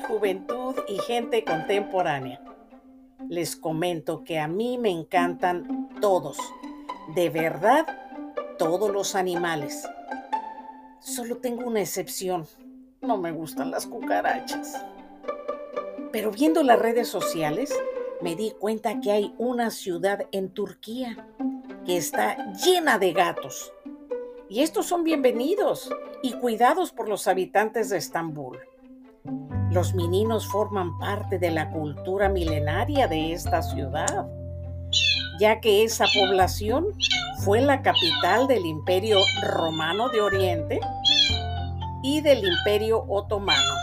juventud y gente contemporánea. Les comento que a mí me encantan todos, de verdad, todos los animales. Solo tengo una excepción, no me gustan las cucarachas. Pero viendo las redes sociales, me di cuenta que hay una ciudad en Turquía que está llena de gatos. Y estos son bienvenidos y cuidados por los habitantes de Estambul. Los meninos forman parte de la cultura milenaria de esta ciudad, ya que esa población fue la capital del Imperio Romano de Oriente y del Imperio Otomano.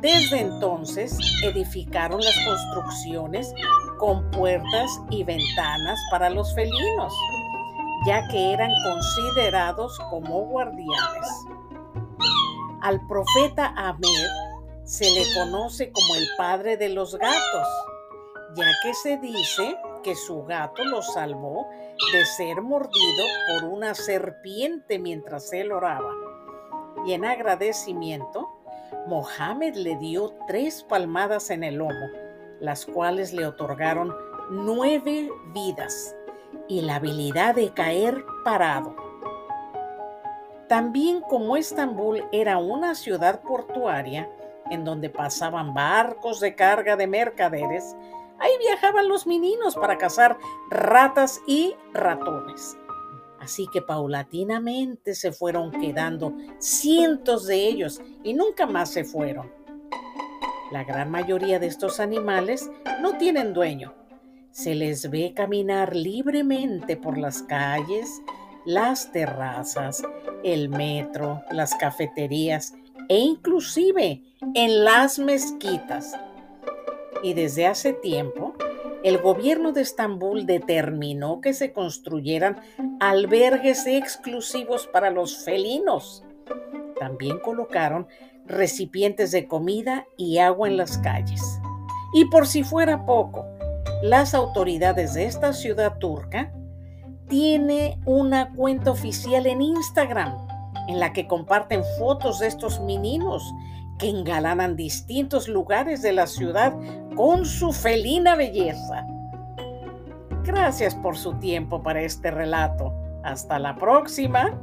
Desde entonces edificaron las construcciones con puertas y ventanas para los felinos, ya que eran considerados como guardianes. Al profeta Ahmed se le conoce como el padre de los gatos, ya que se dice que su gato lo salvó de ser mordido por una serpiente mientras él oraba. Y en agradecimiento, Mohammed le dio tres palmadas en el lomo, las cuales le otorgaron nueve vidas y la habilidad de caer parado. También como Estambul era una ciudad portuaria en donde pasaban barcos de carga de mercaderes, ahí viajaban los meninos para cazar ratas y ratones. Así que paulatinamente se fueron quedando cientos de ellos y nunca más se fueron. La gran mayoría de estos animales no tienen dueño. Se les ve caminar libremente por las calles, las terrazas, el metro, las cafeterías e inclusive en las mezquitas. Y desde hace tiempo, el gobierno de Estambul determinó que se construyeran albergues exclusivos para los felinos. También colocaron recipientes de comida y agua en las calles. Y por si fuera poco, las autoridades de esta ciudad turca tiene una cuenta oficial en Instagram en la que comparten fotos de estos meninos que engalanan distintos lugares de la ciudad con su felina belleza. Gracias por su tiempo para este relato. Hasta la próxima.